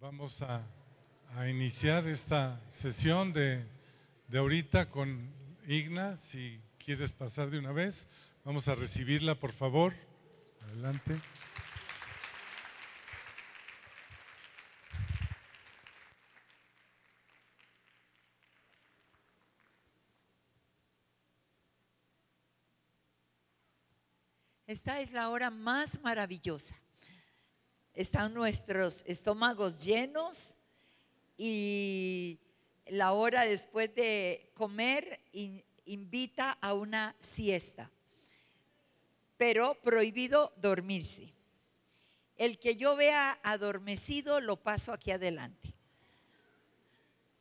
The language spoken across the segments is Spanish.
Vamos a, a iniciar esta sesión de, de ahorita con Igna. Si quieres pasar de una vez, vamos a recibirla, por favor. Adelante. Esta es la hora más maravillosa. Están nuestros estómagos llenos y la hora después de comer in- invita a una siesta. Pero prohibido dormirse. El que yo vea adormecido lo paso aquí adelante.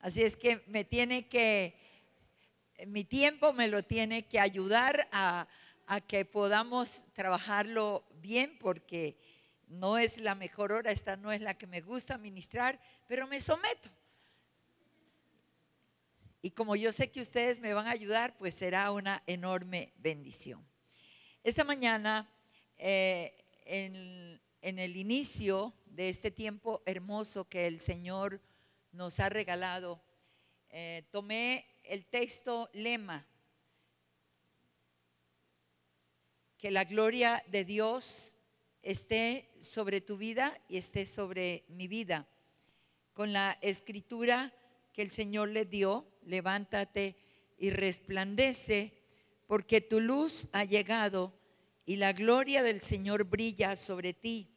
Así es que me tiene que, mi tiempo me lo tiene que ayudar a que podamos trabajarlo bien porque no es la mejor hora, esta no es la que me gusta ministrar, pero me someto. Y como yo sé que ustedes me van a ayudar, pues será una enorme bendición. Esta mañana, eh, en, el inicio de este tiempo hermoso que el Señor nos ha regalado, eh, tomé el texto lema, que la gloria de Dios esté sobre tu vida y esté sobre mi vida. Con la escritura que el Señor le dio, levántate y resplandece, porque tu luz ha llegado y la gloria del Señor brilla sobre ti.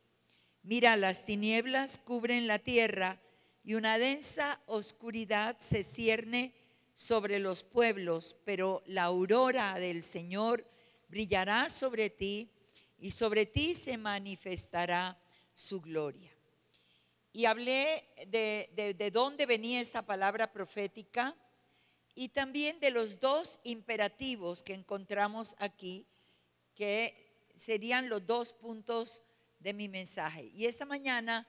Mira, las tinieblas cubren la tierra y una densa oscuridad se cierne sobre los pueblos, pero la aurora del Señor brillará sobre ti y sobre ti se manifestará su gloria. Y hablé de, de, de dónde venía esta palabra profética y también de los dos imperativos que encontramos aquí, que serían los dos puntos de mi mensaje. Y esta mañana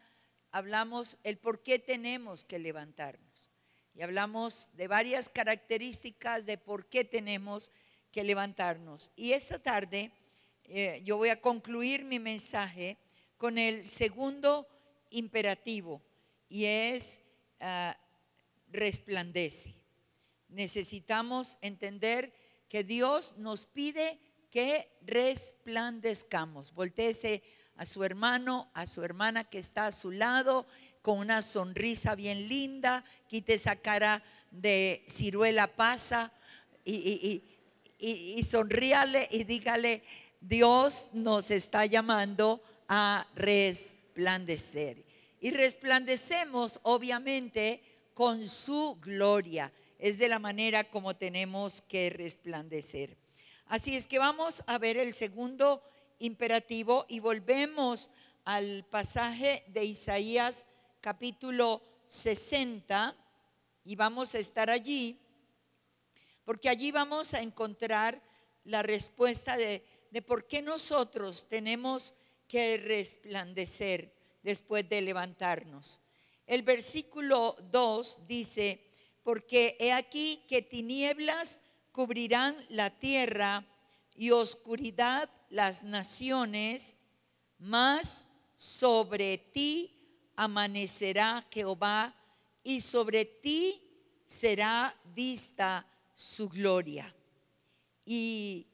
hablamos el por qué tenemos que levantarnos. Y hablamos de varias características de por qué tenemos que levantarnos. Y esta tarde eh, yo voy a concluir mi mensaje con el segundo imperativo y es ah, resplandece. Necesitamos entender que Dios nos pide que resplandezcamos. Voltéese a su hermano, a su hermana que está a su lado, con una sonrisa bien linda, quite esa cara de ciruela pasa y sonríale y dígale, Dios nos está llamando a resplandecer. Y resplandecemos obviamente con su gloria. Es de la manera como tenemos que resplandecer. Así es que vamos a ver el segundo imperativo y volvemos al pasaje de Isaías capítulo 60 y vamos a estar allí porque allí vamos a encontrar la respuesta de, de por qué nosotros tenemos que resplandecer después de levantarnos. El versículo 2 dice, porque he aquí que tinieblas cubrirán la tierra y oscuridad las naciones, mas sobre ti amanecerá Jehová y sobre ti será vista su gloria. Y,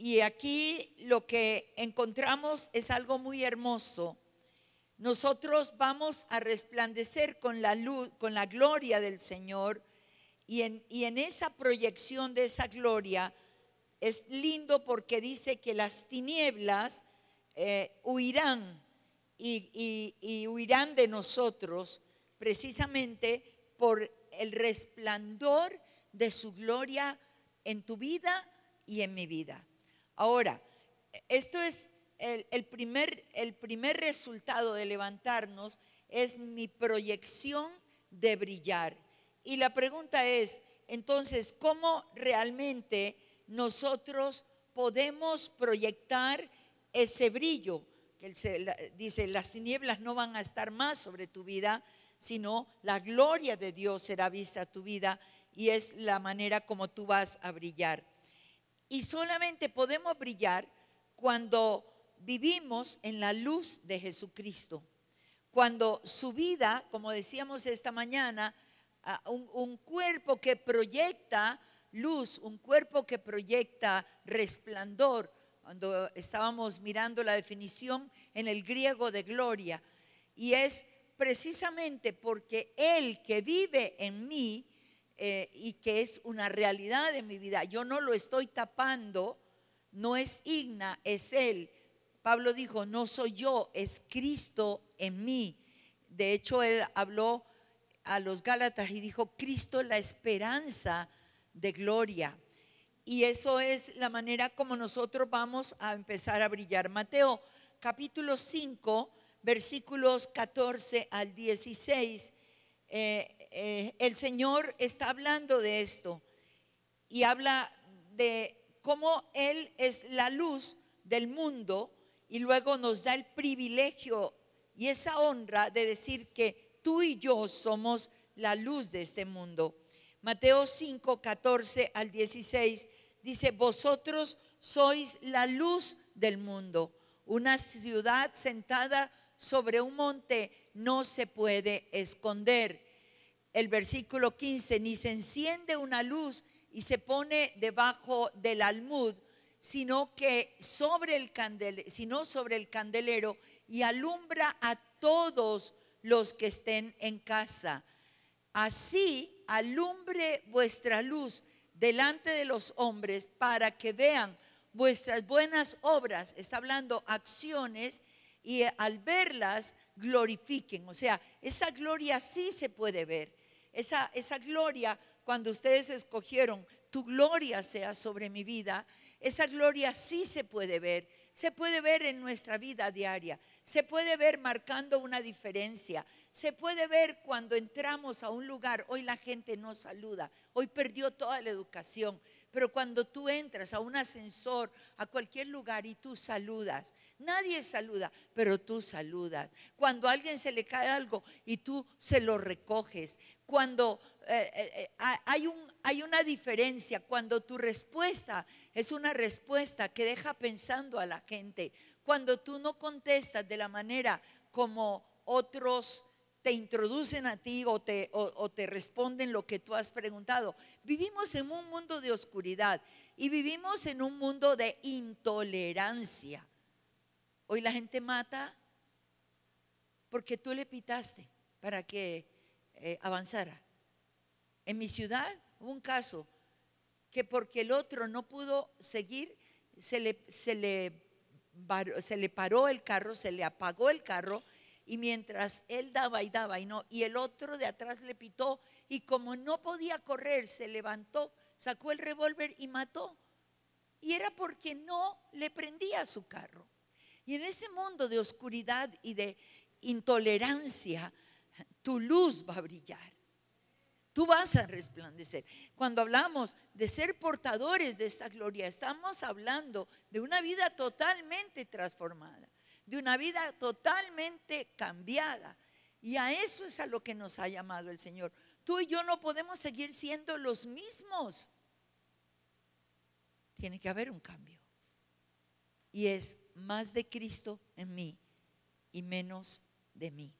y aquí lo que encontramos es algo muy hermoso. Nosotros vamos a resplandecer con la luz, con la gloria del Señor y en, esa proyección de esa gloria es lindo porque dice que las tinieblas eh, huirán y huirán de nosotros precisamente por el resplandor de su gloria en tu vida y en mi vida. Ahora, esto es el, primer, el primer resultado de levantarnos, es mi proyección de brillar. Y la pregunta es, entonces, ¿cómo realmente nosotros podemos proyectar ese brillo? Que dice, las tinieblas no van a estar más sobre tu vida, sino la gloria de Dios será vista a tu vida y es la manera como tú vas a brillar. Y solamente podemos brillar cuando vivimos en la luz de Jesucristo. cuando su vida, como decíamos esta mañana, a un, un cuerpo que proyecta luz, un cuerpo que proyecta resplandor, cuando estábamos mirando la definición en el griego de gloria, y es precisamente porque Él que vive en mí eh, y que es una realidad de mi vida, yo no lo estoy tapando, no es Igna, es Él. Pablo dijo, no soy yo, es Cristo en mí. De hecho, Él habló a los Gálatas y dijo, Cristo la esperanza de gloria. Y eso es la manera como nosotros vamos a empezar a brillar. Mateo capítulo 5 versículos 14 al 16, eh, eh, el Señor está hablando de esto y habla de cómo Él es la luz del mundo y luego nos da el privilegio y esa honra de decir que tú y yo somos la luz de este mundo. Mateo 5, 14 al 16 dice, vosotros sois la luz del mundo, una ciudad sentada sobre un monte no se puede esconder. El versículo 15, ni se enciende una luz y se pone debajo del almud, sino que sobre el candelero, sino sobre el candelero y alumbra a todos los que estén en casa. Así alumbre vuestra luz delante de los hombres para que vean vuestras buenas obras, está hablando acciones y al verlas glorifiquen. O sea, esa gloria sí se puede ver. Esa, esa gloria, cuando ustedes escogieron, tu gloria sea sobre mi vida, esa gloria sí se puede ver. Se puede ver en nuestra vida diaria. Se puede ver marcando una diferencia. Se puede ver cuando entramos a un lugar. Hoy la gente no saluda. Hoy perdió toda la educación. Pero cuando tú entras a un ascensor, a cualquier lugar y tú saludas, nadie saluda, pero tú saludas. Cuando a alguien se le cae algo y tú se lo recoges. Cuando eh, eh, eh, hay, un, hay una diferencia, cuando tu respuesta es una respuesta que deja pensando a la gente. Cuando tú no contestas de la manera como otros te introducen a ti o te, o, te responden lo que tú has preguntado. Vivimos en un mundo de oscuridad y vivimos en un mundo de intolerancia. Hoy la gente mata porque tú le pitaste para que eh, avanzara. En mi ciudad hubo un caso que porque el otro no pudo seguir, se le, se le, se le paró el carro, se le apagó el carro y mientras él daba y daba y no, y el otro de atrás le pitó y como no podía correr, se levantó, sacó el revólver y mató. Y era porque no le prendía su carro. Y en ese mundo de oscuridad y de intolerancia, tu luz va a brillar. Tú vas a resplandecer. Cuando hablamos de ser portadores de esta gloria, estamos hablando de una vida totalmente transformada de una vida totalmente cambiada. Y a eso es a lo que nos ha llamado el Señor. Tú y yo no podemos seguir siendo los mismos. Tiene que haber un cambio. Y es más de Cristo en mí y menos de mí.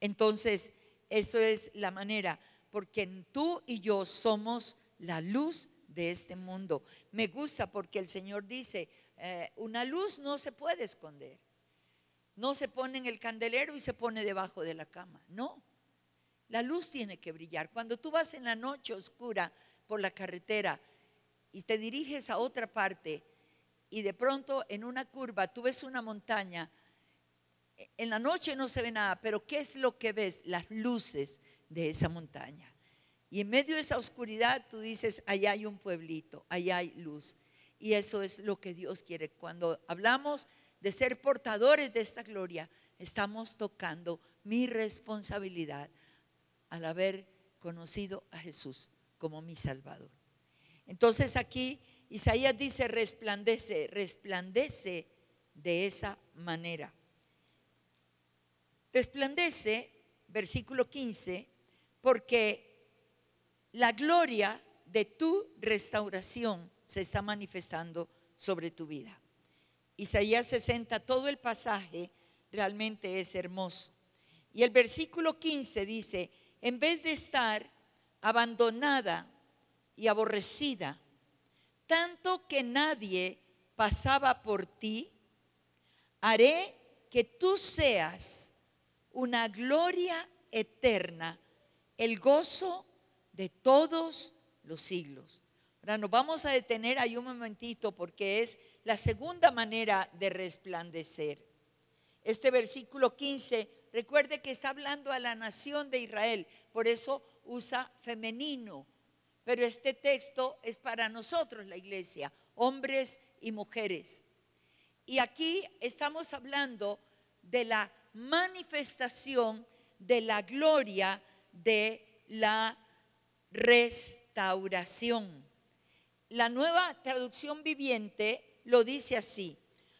Entonces, eso es la manera, porque tú y yo somos la luz de este mundo. Me gusta porque el Señor dice, eh, una luz no se puede esconder. No se pone en el candelero y se pone debajo de la cama. No. La luz tiene que brillar. Cuando tú vas en la noche oscura por la carretera y te diriges a otra parte y de pronto en una curva tú ves una montaña, en la noche no se ve nada, pero ¿qué es lo que ves? Las luces de esa montaña. Y en medio de esa oscuridad tú dices, allá hay un pueblito, allá hay luz. Y eso es lo que Dios quiere. Cuando hablamos de ser portadores de esta gloria, estamos tocando mi responsabilidad al haber conocido a Jesús como mi Salvador. Entonces aquí Isaías dice, resplandece, resplandece de esa manera. Resplandece, versículo 15, porque la gloria de tu restauración se está manifestando sobre tu vida. Isaías 60, todo el pasaje realmente es hermoso. Y el versículo 15 dice, en vez de estar abandonada y aborrecida, tanto que nadie pasaba por ti, haré que tú seas una gloria eterna, el gozo de todos los siglos. Ahora nos vamos a detener ahí un momentito porque es la segunda manera de resplandecer. Este versículo 15, recuerde que está hablando a la nación de Israel, por eso usa femenino. Pero este texto es para nosotros, la iglesia, hombres y mujeres. Y aquí estamos hablando de la manifestación de la gloria de la restauración. La nueva traducción viviente lo dice así.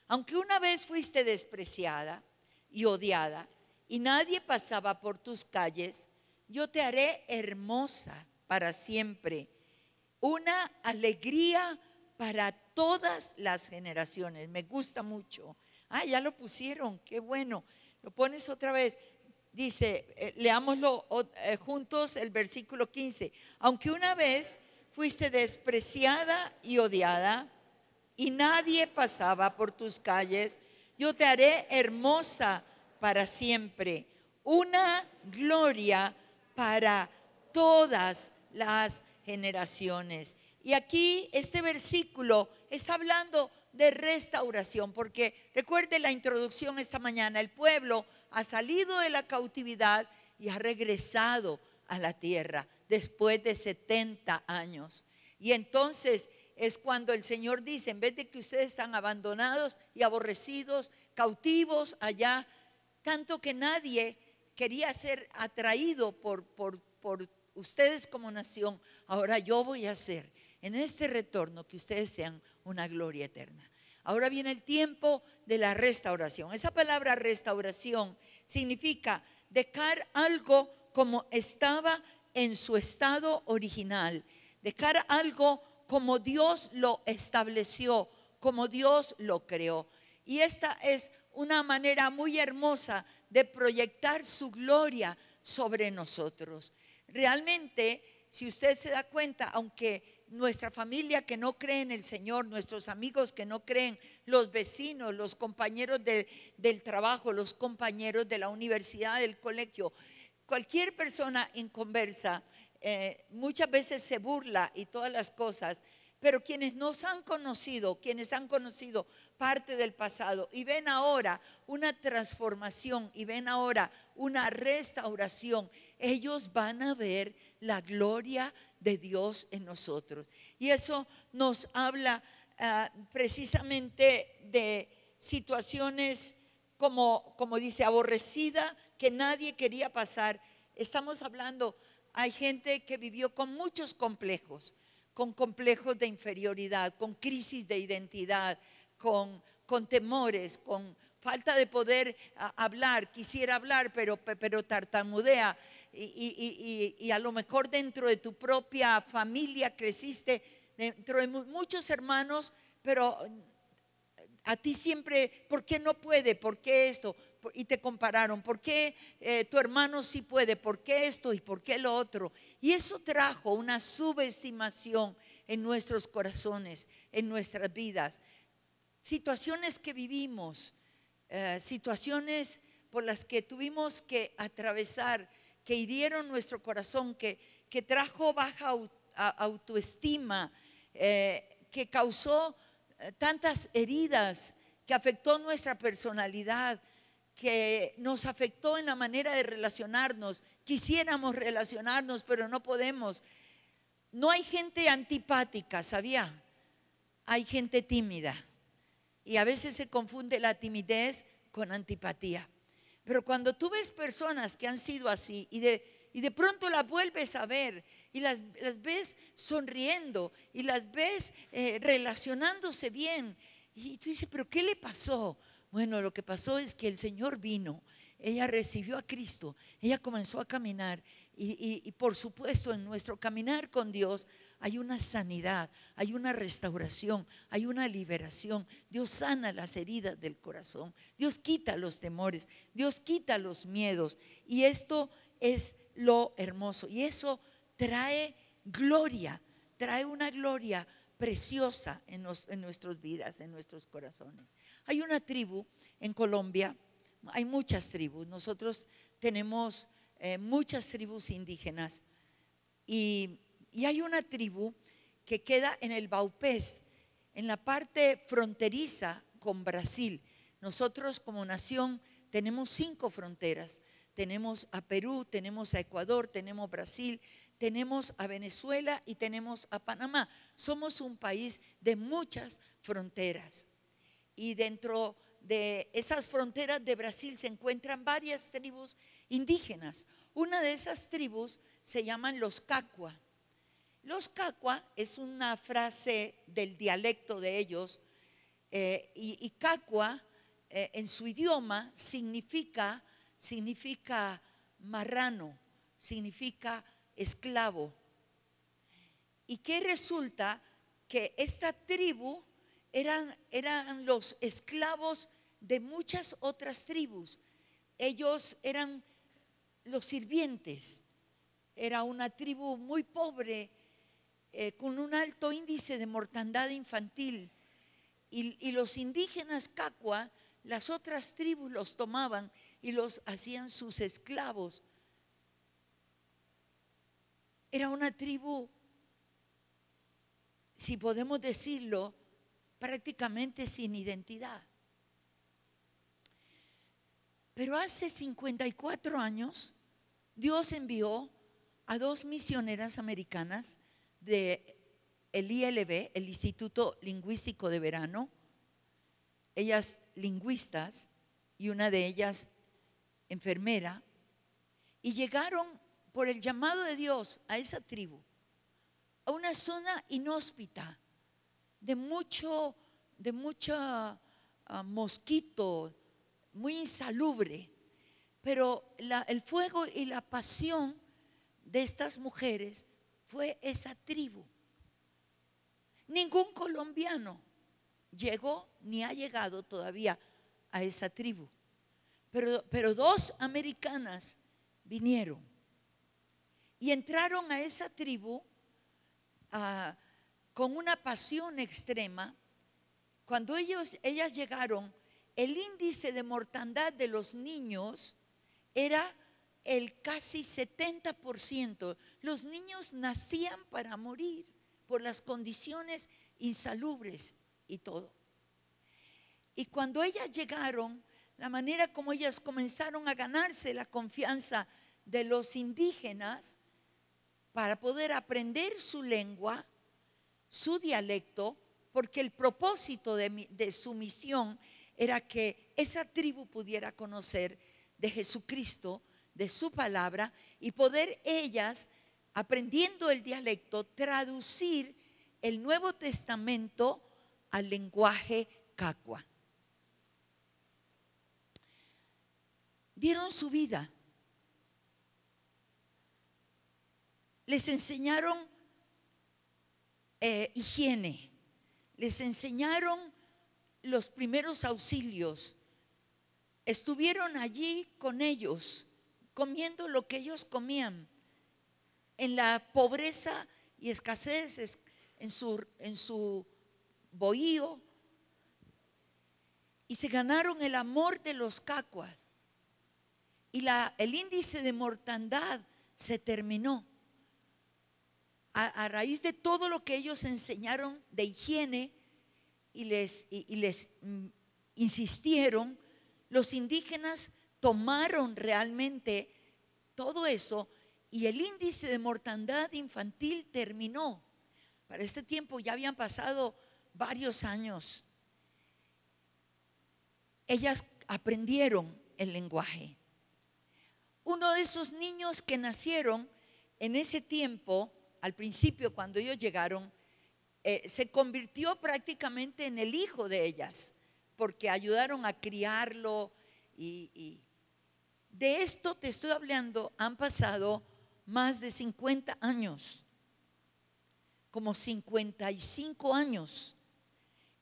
Aunque una vez fuiste despreciada y odiada y nadie pasaba por tus calles, yo te haré hermosa para siempre, una alegría para todas las generaciones. Me gusta mucho. Ah, ya lo pusieron, qué bueno. Lo pones otra vez. Dice, eh, leámoslo eh, juntos el versículo 15. Aunque una vez fuiste despreciada y odiada y nadie pasaba por tus calles, yo te haré hermosa para siempre, una gloria para todas las generaciones. Y aquí este versículo está hablando de restauración, porque recuerde la introducción esta mañana, el pueblo ha salido de la cautividad y ha regresado a la tierra después de 70 años. Y entonces es cuando el Señor dice, en vez de que ustedes están abandonados y aborrecidos, cautivos allá, tanto que nadie quería ser atraído por, ustedes como nación, ahora yo voy a hacer en este retorno que ustedes sean una gloria eterna. Ahora viene el tiempo de la restauración. Esa palabra restauración significa dejar algo como estaba en su estado original, dejar algo como Dios lo estableció, como Dios lo creó. Y esta es una manera muy hermosa de proyectar su gloria sobre nosotros. Realmente, si usted se da cuenta, aunque nuestra familia que no cree en el Señor, nuestros amigos que no creen, los vecinos, los compañeros del trabajo, los compañeros de la universidad, del colegio, cualquier persona en conversa eh, muchas veces se burla y todas las cosas, pero quienes nos han conocido, quienes han conocido parte del pasado y ven ahora una transformación y ven ahora una restauración, ellos van a ver la gloria de Dios en nosotros. Y eso nos habla ah, precisamente de situaciones como, como dice, aborrecida que nadie quería pasar. Estamos hablando, hay gente que vivió con muchos complejos, con complejos de inferioridad, con crisis de identidad, con, con temores, con falta de poder hablar, quisiera hablar, pero, pero tartamudea. y, a lo mejor dentro de tu propia familia creciste, dentro de muchos hermanos, pero a ti siempre, ¿por qué no puede? ¿Por qué esto? Y te compararon, ¿por qué eh, tu hermano sí puede? ¿Por qué esto y por qué lo otro? Y eso trajo una subestimación en nuestros corazones, en nuestras vidas. Situaciones que vivimos, eh, situaciones por las que tuvimos que atravesar, que hirieron nuestro corazón, que, que trajo baja autoestima, eh, que causó tantas heridas, que afectó nuestra personalidad, que nos afectó en la manera de relacionarnos. Quisiéramos relacionarnos, pero no podemos. No hay gente antipática, ¿sabía? Hay gente tímida. Y a veces se confunde la timidez con antipatía. Pero cuando tú ves personas que han sido así y de, y de pronto las vuelves a ver y las, ves sonriendo y las ves eh, relacionándose bien, y tú dices, pero ¿qué le pasó? Bueno, lo que pasó es que el Señor vino, ella recibió a Cristo, ella comenzó a caminar y, por supuesto en nuestro caminar con Dios hay una sanidad, hay una restauración, hay una liberación. Dios sana las heridas del corazón. Dios quita los temores, Dios quita los miedos. Y esto es lo hermoso. Y eso trae gloria, trae una gloria preciosa en, nuestras vidas, en nuestros corazones. Hay una tribu en Colombia, hay muchas tribus. Nosotros tenemos eh, muchas tribus indígenas y, hay una tribu que queda en el Baupés, en la parte fronteriza con Brasil. Nosotros como nación tenemos cinco fronteras. Tenemos a Perú, tenemos a Ecuador, tenemos Brasil, tenemos a Venezuela y tenemos a Panamá. Somos un país de muchas fronteras. Y dentro de esas fronteras de Brasil se encuentran varias tribus indígenas. Una de esas tribus se llaman los Cacua. Los Cacua es una frase del dialecto de ellos eh, y, Cacua eh, en su idioma significa, significa marrano, significa esclavo. ¿Y qué resulta? Que esta tribu eran, eran los esclavos de muchas otras tribus. Ellos eran los sirvientes. Era una tribu muy pobre, eh, con un alto índice de mortandad infantil. Y, y los indígenas Cacua, las otras tribus los tomaban y los hacían sus esclavos. Era una tribu, si podemos decirlo, prácticamente sin identidad. Pero hace 54 años Dios envió a dos misioneras americanas de el ILB, el Instituto Lingüístico de Verano, ellas lingüistas y una de ellas enfermera, y llegaron por el llamado de Dios a esa tribu, a una zona inhóspita, de mucho, de ah, mosquito, muy insalubre. Pero el fuego y la pasión de estas mujeres fue esa tribu. Ningún colombiano llegó ni ha llegado todavía a esa tribu. Pero, pero dos americanas vinieron y entraron a esa tribu ah, con una pasión extrema. Cuando ellos, ellas llegaron, el índice de mortandad de los niños era el casi 70%. Los niños nacían para morir por las condiciones insalubres y todo. Y cuando ellas llegaron, la manera como ellas comenzaron a ganarse la confianza de los indígenas para poder aprender su lengua, su dialecto, porque el propósito de, su misión era que esa tribu pudiera conocer de Jesucristo, de su palabra, y poder ellas, aprendiendo el dialecto, traducir el Nuevo Testamento al lenguaje cacua. Dieron su vida les enseñaron eh, higiene, les enseñaron los primeros auxilios, estuvieron allí con ellos, comiendo lo que ellos comían, en la pobreza y escasez en su, en su bohío, y se ganaron el amor de los cacuas, y la, el índice de mortandad se terminó a, raíz de todo lo que ellos enseñaron de higiene y les, mm, insistieron, los indígenas tomaron realmente todo eso y el índice de mortandad infantil terminó. Para este tiempo ya habían pasado varios años. Ellas aprendieron el lenguaje. Uno de esos niños que nacieron en ese tiempo al principio cuando ellos llegaron, eh, se convirtió prácticamente en el hijo de ellas, porque ayudaron a criarlo y, de esto te estoy hablando, han pasado más de 50 años. como 55 años,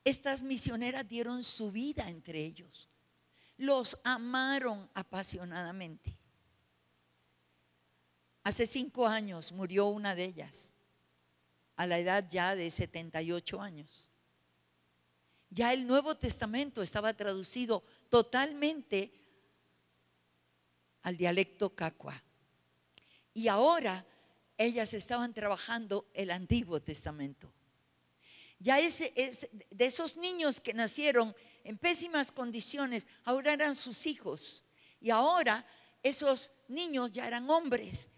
estas misioneras dieron su vida entre ellos. Los amaron apasionadamente. Hace cinco años murió una de ellas, a la edad ya de 78 años. Ya el Nuevo Testamento estaba traducido totalmente al dialecto cacua. Y ahora ellas estaban trabajando el Antiguo Testamento. Ya ese, de esos niños que nacieron en pésimas condiciones, ahora eran sus hijos. Y ahora esos niños ya eran hombres.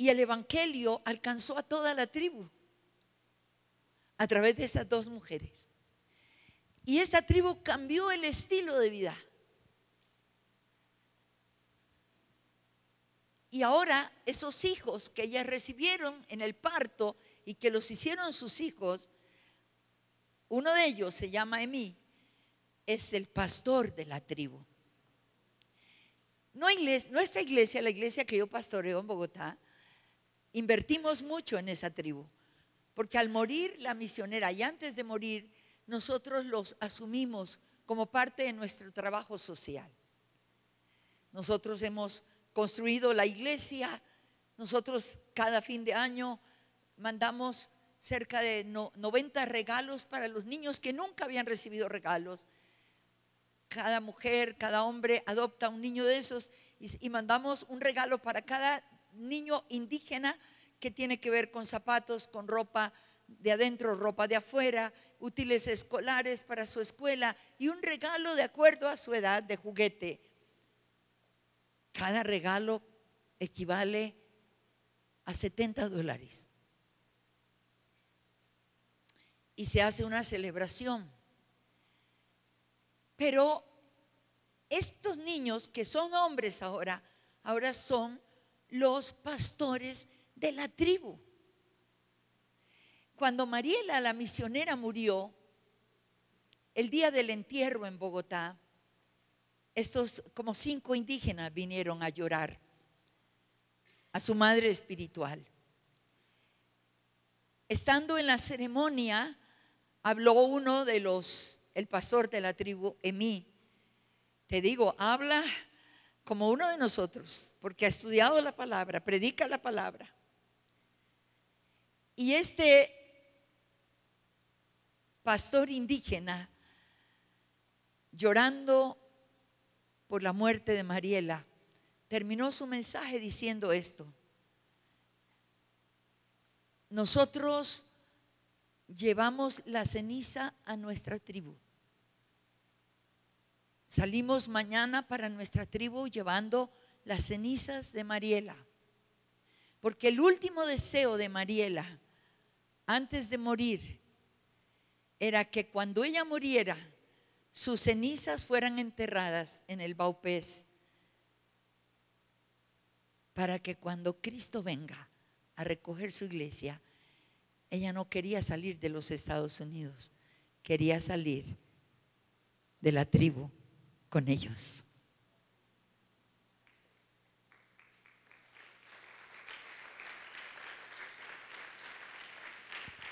Y el Evangelio alcanzó a toda la tribu a través de esas dos mujeres. Y esta tribu cambió el estilo de vida. Y ahora esos hijos que ellas recibieron en el parto y que los hicieron sus hijos, uno de ellos se llama Emí, es el pastor de la tribu. No iglesia, nuestra iglesia, la iglesia que yo pastoreo en Bogotá, invertimos mucho en esa tribu, porque al morir la misionera y antes de morir, nosotros los asumimos como parte de nuestro trabajo social. Nosotros hemos construido la iglesia. Nosotros cada fin de año mandamos cerca de 90 regalos para los niños que nunca habían recibido regalos. Cada mujer, cada hombre adopta un niño de esos y, mandamos un regalo para cada niño indígena que tiene que ver con zapatos, con ropa de adentro, ropa de afuera, útiles escolares para su escuela y un regalo de acuerdo a su edad de juguete. Cada regalo equivale a 70 dólares. Y se hace una celebración. Pero estos niños que son hombres ahora, ahora son los pastores de la tribu. Cuando Mariela, la misionera, murió, el día del entierro en Bogotá, estos como cinco indígenas vinieron a llorar a su madre espiritual. Estando en la ceremonia, habló uno de los, el pastor de la tribu, Emí. Te digo, habla como uno de nosotros, porque ha estudiado la palabra, predica la palabra. Y este pastor indígena, llorando por la muerte de Mariela, terminó su mensaje diciendo esto. Nosotros llevamos la ceniza a nuestra tribu. Salimos mañana para nuestra tribu llevando las cenizas de Mariela. Porque el último deseo de Mariela, antes de morir, era que cuando ella muriera, sus cenizas fueran enterradas en el Baupés para que cuando Cristo venga a recoger su iglesia, ella no quería salir de los Estados Unidos, quería salir de la tribu con ellos.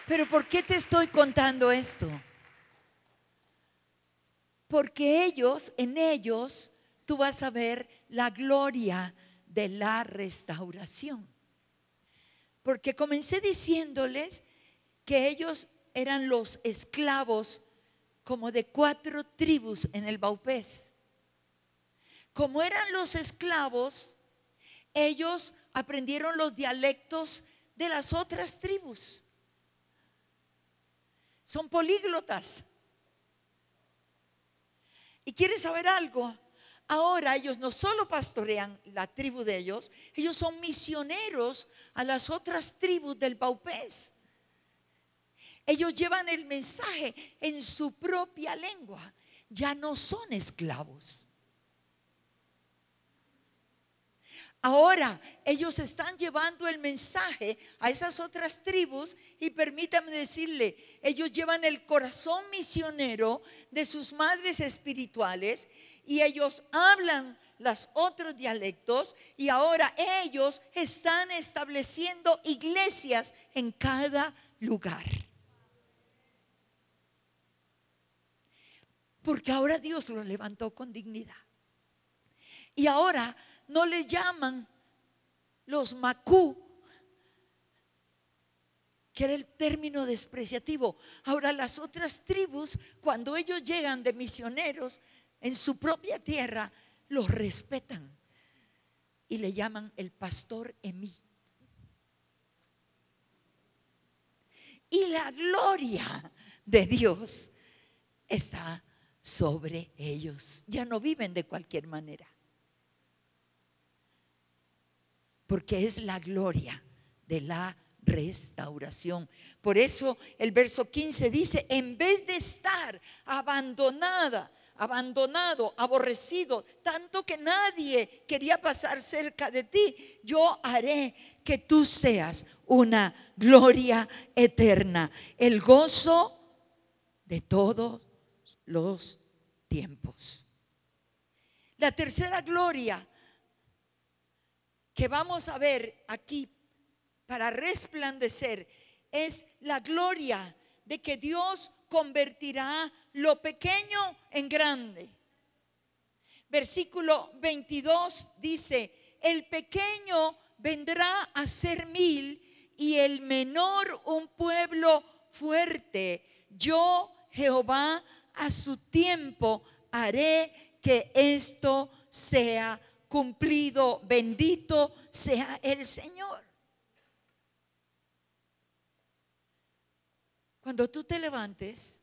Pero ¿por qué te estoy contando esto? porque ellos, en ellos, tú vas a ver la gloria de la restauración. Porque comencé diciéndoles que ellos eran los esclavos como de cuatro tribus en el Baupés. Como eran los esclavos, ellos aprendieron los dialectos de las otras tribus. Son políglotas. ¿Y quieres saber algo? Ahora ellos no solo pastorean la tribu de ellos, ellos son misioneros a las otras tribus del Baupés. Ellos llevan el mensaje en su propia lengua. Ya no son esclavos. Ahora ellos están llevando el mensaje a esas otras tribus y permítanme decirle, ellos llevan el corazón misionero de sus madres espirituales y ellos hablan los otros dialectos y ahora ellos están estableciendo iglesias en cada lugar. Porque ahora Dios los levantó con dignidad. Y ahora no le llaman los macú, que era el término despreciativo. Ahora las otras tribus, cuando ellos llegan de misioneros en su propia tierra, los respetan y le llaman el pastor Emí. Y la gloria de Dios está sobre ellos. Ya no viven de cualquier manera. Porque es la gloria de la restauración. Por eso el verso 15 dice, en vez de estar abandonada, abandonado, aborrecido, tanto que nadie quería pasar cerca de ti, yo haré que tú seas una gloria eterna, el gozo de todos los tiempos. La tercera gloria que vamos a ver aquí para resplandecer es la gloria de que Dios convertirá lo pequeño en grande. Versículo 22 dice, el pequeño vendrá a ser mil y el menor un pueblo fuerte. Yo, Jehová, a su tiempo haré que esto sea cumplido. Bendito sea el Señor. Cuando tú te levantes,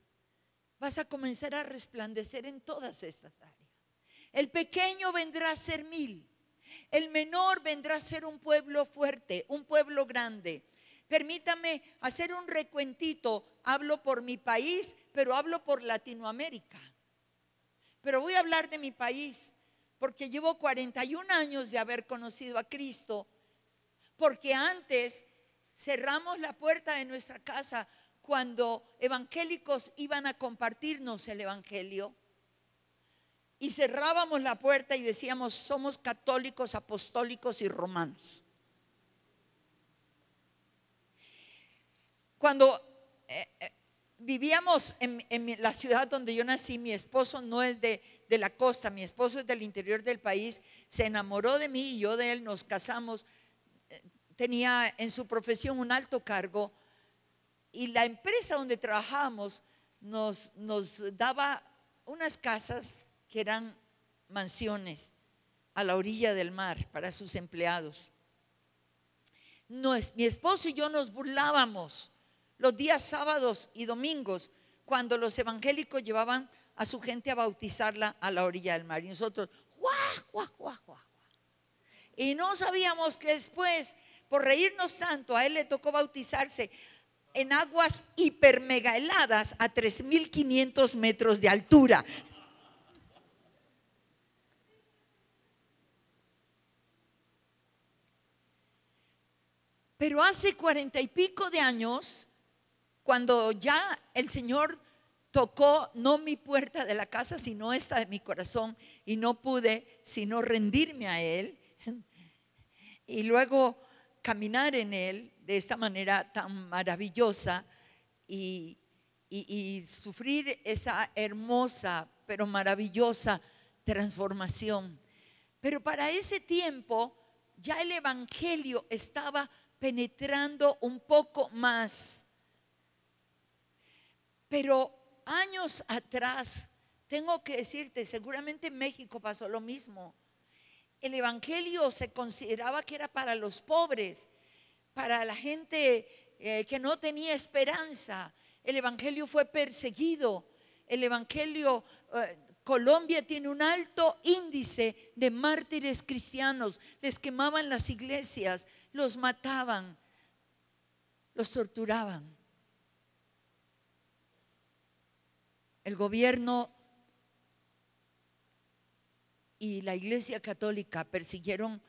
vas a comenzar a resplandecer en todas estas áreas. El pequeño vendrá a ser mil. El menor vendrá a ser un pueblo fuerte, un pueblo grande. Permítame hacer un recuentito. Hablo por mi país, pero hablo por Latinoamérica. Pero voy a hablar de mi país, porque llevo 41 años de haber conocido a Cristo, porque antes cerramos la puerta de nuestra casa cuando evangélicos iban a compartirnos el Evangelio y cerrábamos la puerta y decíamos, somos católicos, apostólicos y romanos. Cuando eh, eh, vivíamos en, la ciudad donde yo nací, mi esposo no es de, de la costa, mi esposo es del interior del país, se enamoró de mí y yo de él nos casamos. Eh, tenía en su profesión un alto cargo y la empresa donde trabajamos nos, nos daba unas casas que eran mansiones a la orilla del mar para sus empleados. mi esposo y yo nos burlábamos los días sábados y domingos cuando los evangélicos llevaban a su gente a bautizarla a la orilla del mar. Y nosotros, guau, guau, guau. Y no sabíamos que después, por reírnos tanto, a él le tocó bautizarse en aguas hiper mega heladas a 3.500 metros de altura. Pero hace cuarenta y pico de años, cuando ya el Señor tocó no mi puerta de la casa, sino esta de mi corazón, y no pude sino rendirme a Él, y luego caminar en Él, de esta manera tan maravillosa y, sufrir esa hermosa pero maravillosa transformación. Pero para ese tiempo ya el Evangelio estaba penetrando un poco más. Pero años atrás, tengo que decirte, seguramente en México pasó lo mismo. El Evangelio se consideraba que era para los pobres para la gente eh, que no tenía esperanza. El Evangelio fue perseguido. El Evangelio, eh, Colombia tiene un alto índice de mártires cristianos. Les quemaban las iglesias, los mataban, los torturaban. El gobierno y la iglesia católica persiguieron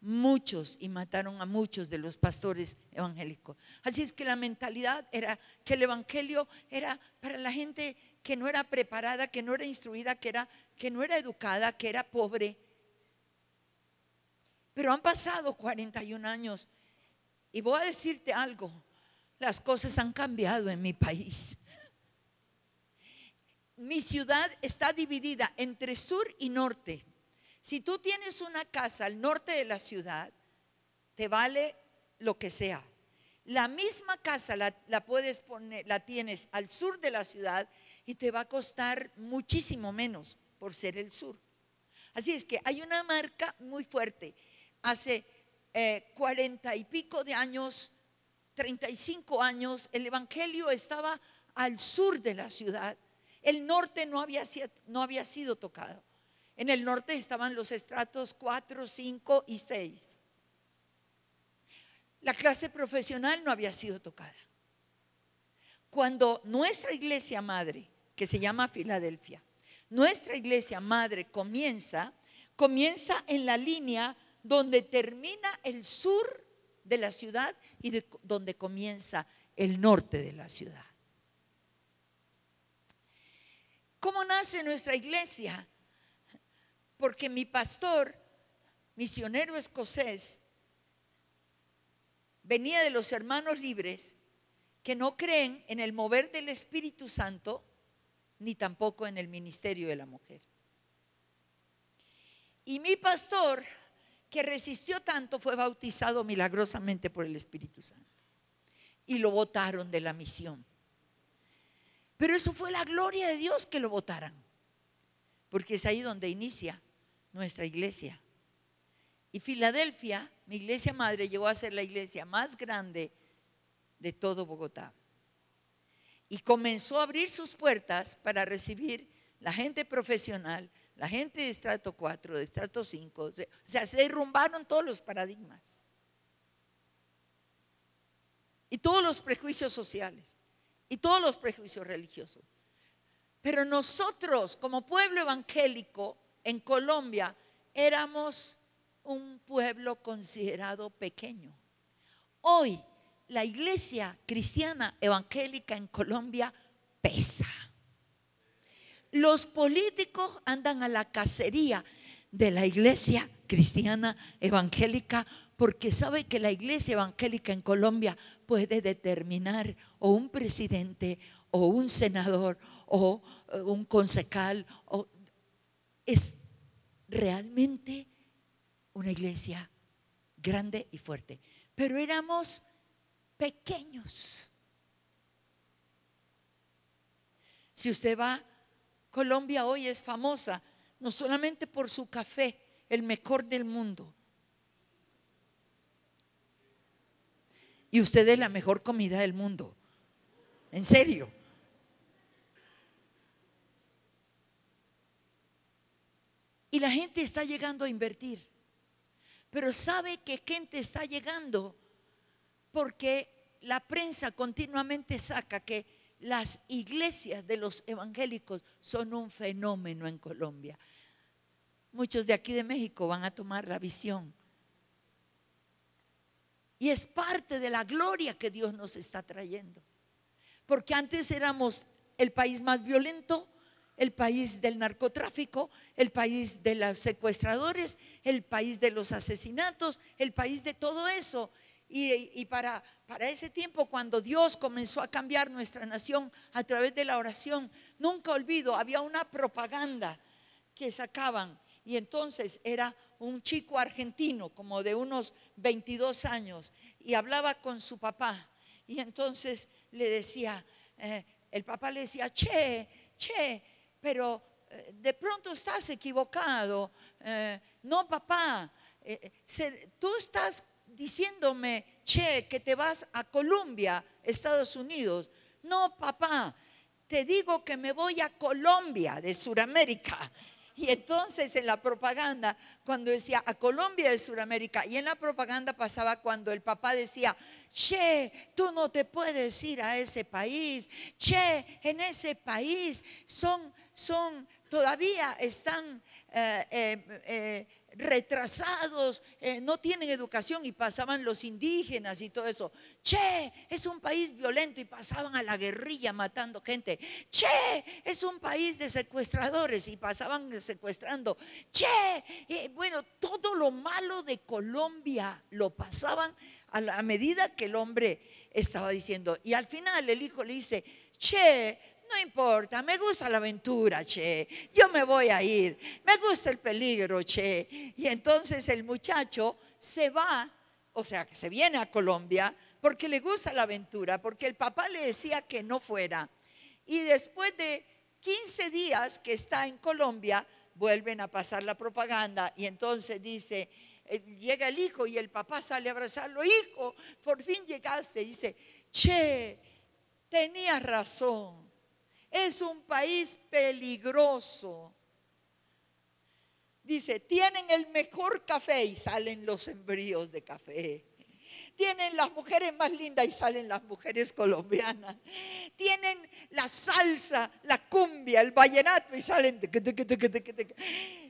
muchos y mataron a muchos de los pastores evangélicos. Así es que la mentalidad era que el evangelio era para la gente que no era preparada, que no era instruida, que era que no era educada, que era pobre, Pero han pasado 41 años y voy a decirte algo, las cosas han cambiado en mi país. Mi ciudad está dividida entre sur y norte. Si tú tienes una casa al norte de la ciudad, te vale lo que sea. La misma casa la, puedes poner, la tienes al sur de la ciudad y te va a costar muchísimo menos por ser el sur. Así es que hay una marca muy fuerte. Hace eh, cuarenta y pico de años, 35 años, el Evangelio estaba al sur de la ciudad. El norte no había, no había sido tocado. En el norte estaban los estratos 4, 5 y 6. La clase profesional no había sido tocada. Cuando nuestra iglesia madre, que se llama Filadelfia, nuestra iglesia madre comienza, comienza en la línea donde termina el sur de la ciudad y donde comienza el norte de la ciudad. ¿Cómo nace nuestra iglesia? Porque mi pastor, misionero escocés, venía de los hermanos libres que no creen en el mover del Espíritu Santo ni tampoco en el ministerio de la mujer. Y mi pastor, que resistió tanto, fue bautizado milagrosamente por el Espíritu Santo. Y lo votaron de la misión. Pero eso fue la gloria de Dios que lo votaran. Porque es ahí donde inicia nuestra iglesia. Y Filadelfia, mi iglesia madre, llegó a ser la iglesia más grande de todo Bogotá y comenzó a abrir sus puertas para recibir la gente profesional, la gente de estrato 4, de estrato 5. O sea, se derrumbaron todos los paradigmas y todos los prejuicios sociales y todos los prejuicios religiosos. Pero nosotros, como pueblo evangélico en Colombia, éramos un pueblo considerado pequeño. Hoy la iglesia cristiana evangélica en Colombia pesa. Los políticos andan a la cacería de la iglesia cristiana evangélica porque sabe que la iglesia evangélica en Colombia puede determinar o un presidente o un senador o eh, un concejal o es realmente una iglesia grande y fuerte. Pero éramos pequeños. Si usted va, Colombia hoy es famosa no solamente por su café, el mejor del mundo. Y usted es la mejor comida del mundo. En serio. Y la gente está llegando a invertir. Pero sabe que gente está llegando porque la prensa continuamente saca que las iglesias de los evangélicos son un fenómeno en Colombia. Muchos de aquí de México van a tomar la visión. Y es parte de la gloria que Dios nos está trayendo. Porque antes éramos el país más violento, el país del narcotráfico, el país de los secuestradores, el país de los asesinatos, el país de todo eso. Y, para, para ese tiempo, cuando Dios comenzó a cambiar nuestra nación a través de la oración, nunca olvido, había una propaganda que sacaban. Y entonces era un chico argentino, como de unos 22 años, y hablaba con su papá. Y entonces le decía, eh, el papá le decía, che, che, pero eh, de pronto estás equivocado. Eh, no, papá, tú estás diciéndome, che, que te vas a Colombia, Estados Unidos. No, papá, te digo que me voy a Colombia de Sudamérica. Y entonces en la propaganda, cuando decía a Colombia de Sudamérica, y en la propaganda pasaba cuando el papá decía, che, tú no te puedes ir a ese país, che, en ese país son, son, todavía están eh, eh, eh, retrasados, eh, no tienen educación y pasaban los indígenas y todo eso. Che, es un país violento y pasaban a la guerrilla matando gente. Che, es un país de secuestradores y pasaban secuestrando. Che, eh, bueno, todo lo malo de Colombia lo pasaban a, la- a medida que el hombre estaba diciendo. Y al final el hijo le dice, che, no importa, me gusta la aventura, che. Yo me voy a ir. Me gusta el peligro, che. Y entonces el muchacho se va, o sea, que se viene a Colombia porque le gusta la aventura, porque el papá le decía que no fuera. Y después de 15 días que está en Colombia, vuelven a pasar la propaganda y entonces dice, eh, llega el hijo y el papá sale a abrazarlo, hijo, por fin llegaste. Dice, che, tenías razón. Es un país peligroso. Dice, tienen el mejor café y salen los embrios de café. Tienen las mujeres más lindas y salen las mujeres colombianas. Tienen la salsa, la cumbia, el vallenato y salen.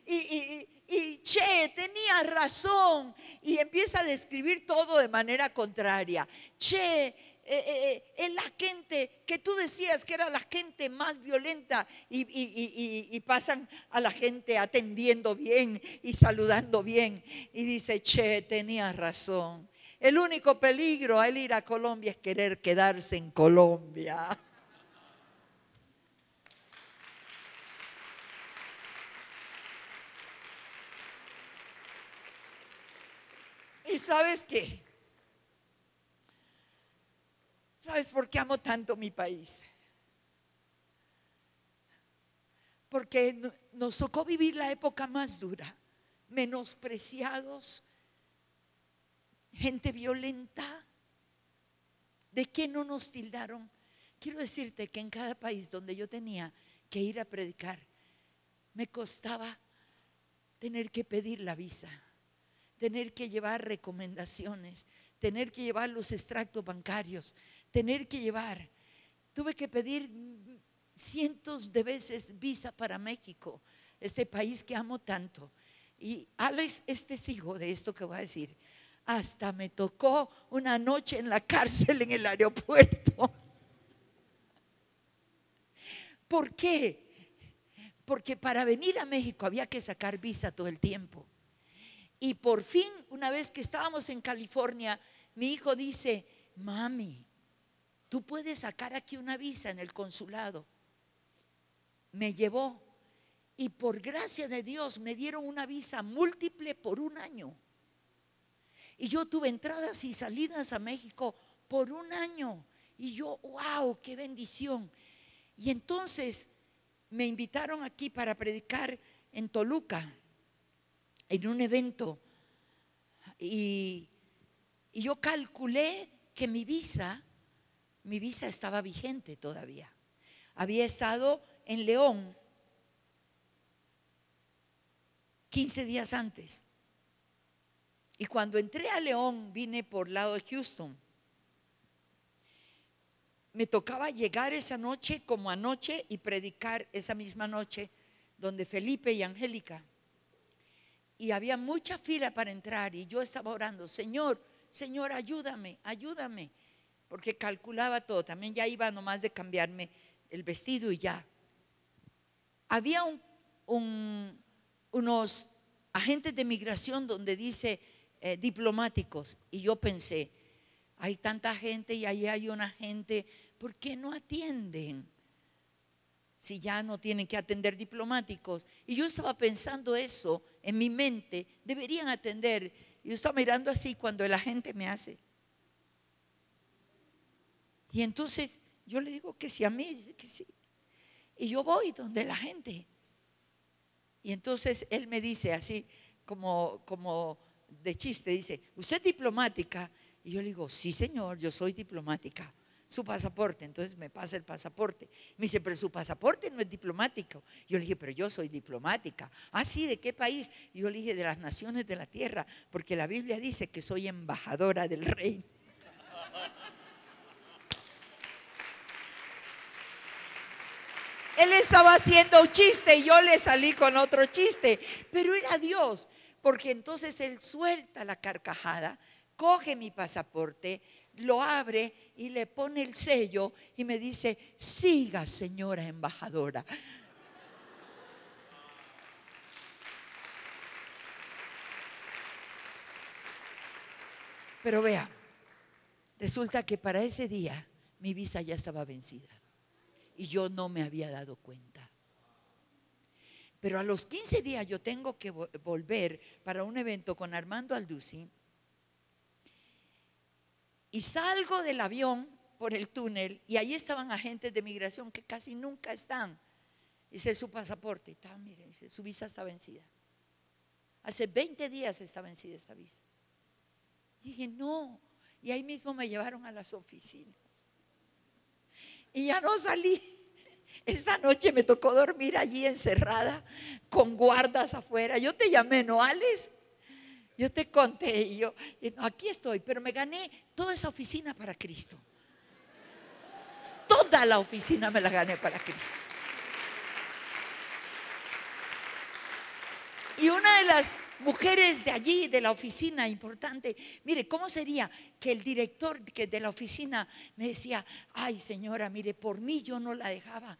Y, y- y- y, che, tenía razón. Y empieza a describir todo de manera contraria. Che, eh, eh, eh, es la gente que tú decías que era la gente más violenta y, y- pasan a la gente atendiendo bien y saludando bien. Y dice, che, tenía razón. El único peligro al ir a Colombia es querer quedarse en Colombia. ¿Y sabes qué? ¿Sabes por qué amo tanto mi país? Porque no- nos tocó vivir la época más dura, menospreciados, gente violenta. ¿De qué no nos tildaron? Quiero decirte que en cada país donde yo tenía que ir a predicar, me costaba tener que pedir la visa, tener que llevar recomendaciones, tener que llevar los extractos bancarios, tener que llevar. Tuve que pedir cientos de veces visa para México, este país que amo tanto. Y Alex es testigo de esto que voy a decir. Hasta me tocó una noche en la cárcel en el aeropuerto. ¿Por qué? Porque para venir a México había que sacar visa todo el tiempo. Y por fin, una vez que estábamos en California, mi hijo dice, mami, tú puedes sacar aquí una visa en el consulado. Me llevó y por gracia de Dios me dieron una visa múltiple por un año. Y yo tuve entradas y salidas a México por un año. Y yo, wow, qué bendición. Y entonces me invitaron aquí para predicar en Toluca, en un evento. Y, y yo calculé que mi visa, mi visa estaba vigente todavía. Había estado en León 15 días antes. Y cuando entré a León, vine por lado de Houston. Me tocaba llegar esa noche como anoche y predicar esa misma noche donde Felipe y Angélica. Y había mucha fila para entrar y yo estaba orando, Señor, Señor, ayúdame, ayúdame. Porque calculaba todo, también ya iba nomás de cambiarme el vestido y ya. Había un- un- unos agentes de migración donde dice eh, diplomáticos y yo pensé, hay tanta gente y ahí hay una gente, ¿por qué no atienden? Si ya no tienen que atender diplomáticos. Y yo estaba pensando eso en mi mente, deberían atender. Y yo estaba mirando así cuando la gente me hace. Y entonces yo le digo que sí a mí, que sí. Y yo voy donde la gente. Y entonces él me dice así, como, como de chiste, dice, ¿usted es diplomática? Y yo le digo, sí señor, yo soy diplomática. Su pasaporte, entonces me pasa el pasaporte. Me dice, pero su pasaporte no es diplomático. Yo le dije, pero yo soy diplomática. Ah, sí, ¿de qué país? Y yo le dije, de las naciones de la tierra, porque la Biblia dice que soy embajadora del rey. Él estaba haciendo un chiste y yo le salí con otro chiste. Pero era Dios, porque entonces Él suelta la carcajada, coge mi pasaporte, lo abre y le pone el sello y me dice, siga señora embajadora. Pero vea, resulta que para ese día mi visa ya estaba vencida y yo no me había dado cuenta. Pero a los 15 días yo tengo que volver para un evento con Armando Alducin y salgo del avión por el túnel y ahí estaban agentes de migración que casi nunca están. Dice su pasaporte, está, mire, dice, su visa está vencida. Hace 20 días está vencida esta visa. dije, no. Y ahí mismo me llevaron a las oficinas. Y ya no salí. Esa noche me tocó dormir allí encerrada con guardas afuera. Yo te llamé, ¿no, Alex? Yo te conté y yo, aquí estoy, pero me gané toda esa oficina para Cristo. Toda la oficina me la gané para Cristo. Y una de las mujeres de allí, de la oficina importante, mire, ¿cómo sería que el director de la oficina me decía, ay señora, mire, por mí yo no la dejaba,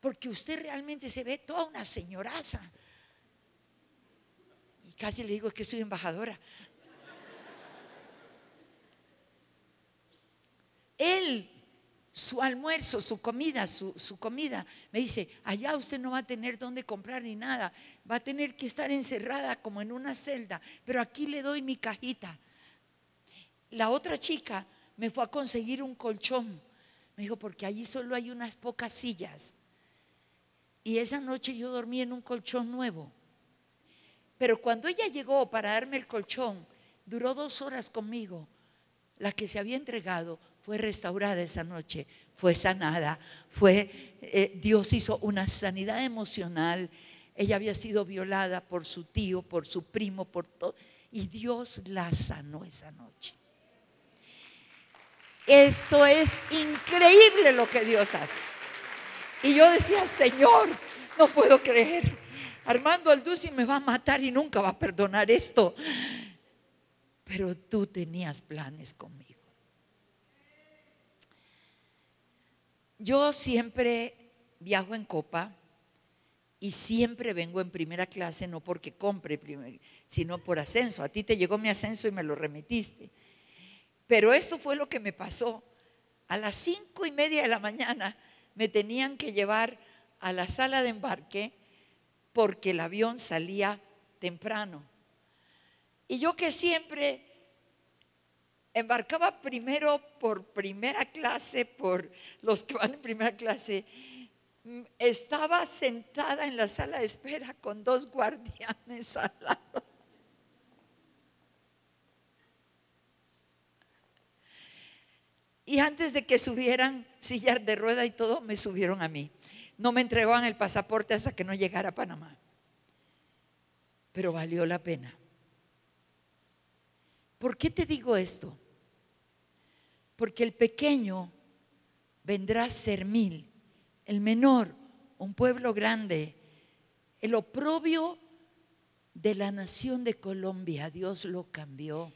porque usted realmente se ve toda una señoraza casi le digo que soy embajadora. Él, su almuerzo, su comida, su, su, comida, me dice, allá usted no va a tener dónde comprar ni nada, va a tener que estar encerrada como en una celda, pero aquí le doy mi cajita. La otra chica me fue a conseguir un colchón, me dijo, porque allí solo hay unas pocas sillas. Y esa noche yo dormí en un colchón nuevo. Pero cuando ella llegó para darme el colchón, duró dos horas conmigo. La que se había entregado fue restaurada esa noche, fue sanada, fue eh, Dios hizo una sanidad emocional. Ella había sido violada por su tío, por su primo, por todo, y Dios la sanó esa noche. Esto es increíble lo que Dios hace. Y yo decía, Señor, no puedo creer Armando Alduci me va a matar y nunca va a perdonar esto. Pero tú tenías planes conmigo. Yo siempre viajo en copa y siempre vengo en primera clase, no porque compre, sino por ascenso. A ti te llegó mi ascenso y me lo remitiste. Pero esto fue lo que me pasó. A las cinco y media de la mañana me tenían que llevar a la sala de embarque porque el avión salía temprano. Y yo que siempre embarcaba primero por primera clase, por los que van en primera clase, mm, estaba sentada en la sala de espera con dos guardianes al lado. Y antes de que subieran sillar de rueda y todo, me subieron a mí no me entregaban el pasaporte hasta que no llegara a Panamá. Pero valió la pena. ¿Por qué te digo esto? Porque el pequeño vendrá a ser mil, el menor un pueblo grande, el oprobio de la nación de Colombia, Dios lo cambió.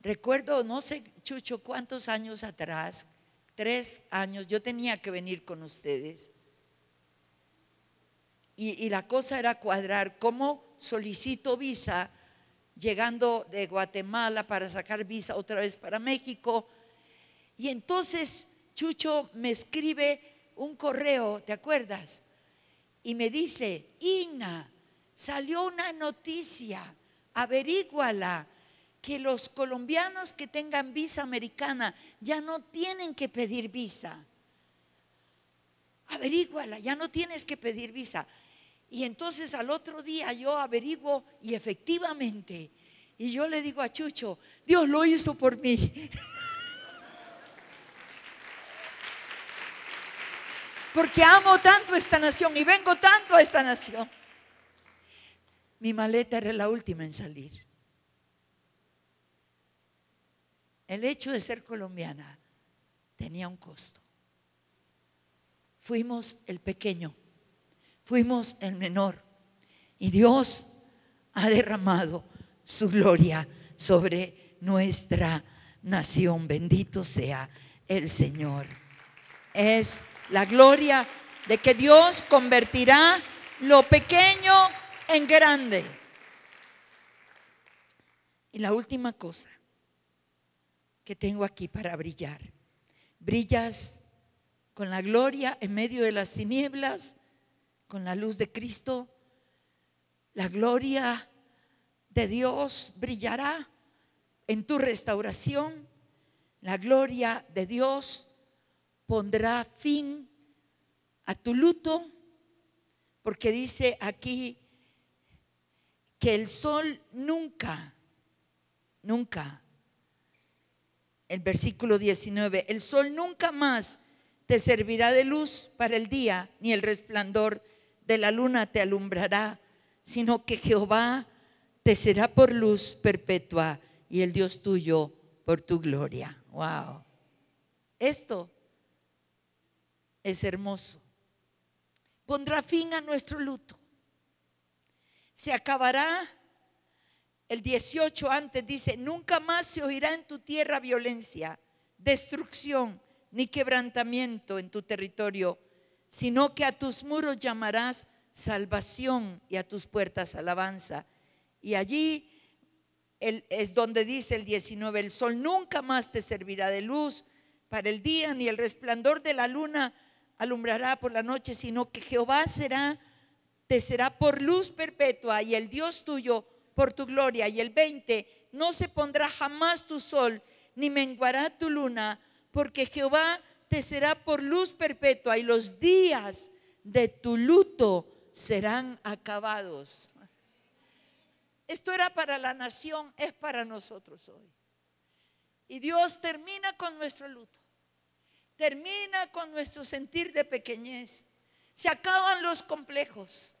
Recuerdo, no sé, Chucho, cuántos años atrás, tres años, yo tenía que venir con ustedes. Y, la cosa era cuadrar cómo solicito visa llegando de Guatemala para sacar visa otra vez para México. Y entonces Chucho me escribe un correo, ¿te acuerdas? Y me dice, Ina, salió una noticia, averíguala que los colombianos que tengan visa americana ya no tienen que pedir visa. Averíguala, ya no tienes que pedir visa. Y entonces al otro día yo averiguo y efectivamente, y yo le digo a Chucho, Dios lo hizo por mí. Porque amo tanto esta nación y vengo tanto a esta nación. Mi maleta era la última en salir. El hecho de ser colombiana tenía un costo. fuimos el pequeño, fuimos el menor. Y Dios ha derramado su gloria sobre nuestra nación. Bendito sea el Señor. Es la gloria de que Dios convertirá lo pequeño en grande. Y la última cosa que tengo aquí para brillar. Brillas con la gloria en medio de las tinieblas, con la luz de Cristo. La gloria de Dios brillará en tu restauración. La gloria de Dios pondrá fin a tu luto, porque dice aquí que el sol nunca, nunca, el versículo 19, el sol nunca más te servirá de luz para el día, ni el resplandor de la luna te alumbrará, sino que Jehová te será por luz perpetua y el Dios tuyo por tu gloria. Wow. Esto es hermoso. Pondrá fin a nuestro luto. Se acabará el 18 antes dice, nunca más se oirá en tu tierra violencia, destrucción ni quebrantamiento en tu territorio, sino que a tus muros llamarás salvación y a tus puertas alabanza. Y allí es donde dice el 19, el sol nunca más te servirá de luz para el día, ni el resplandor de la luna alumbrará por la noche, sino que Jehová será, te será por luz perpetua y el Dios tuyo por tu gloria. Y el 20, no se pondrá jamás tu sol, ni menguará tu luna, porque Jehová te será por luz perpetua y los días de tu luto serán acabados. Esto era para la nación, es para nosotros hoy. Y Dios termina con nuestro luto. Termina con nuestro sentir de pequeñez. Se acaban los complejos.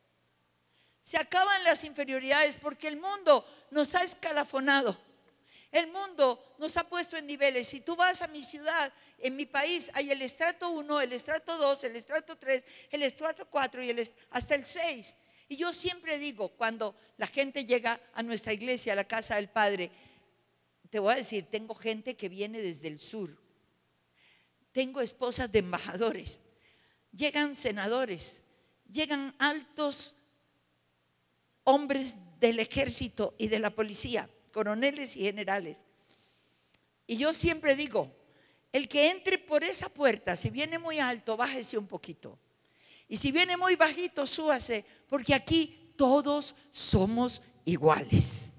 Se acaban las inferioridades porque el mundo nos ha escalafonado. El mundo nos ha puesto en niveles. Si tú vas a mi ciudad, en mi país, hay el estrato 1, el estrato 2, el estrato 3, el estrato 4 y hasta el 6. Y yo siempre digo, cuando la gente llega a nuestra iglesia, a la casa del Padre, te voy a decir, tengo gente que viene desde el sur. Tengo esposas de embajadores. Llegan senadores. Llegan altos hombres del ejército y de la policía, coroneles y generales. Y yo siempre digo, el que entre por esa puerta, si viene muy alto, bájese un poquito. Y si viene muy bajito, súbase porque aquí todos somos iguales.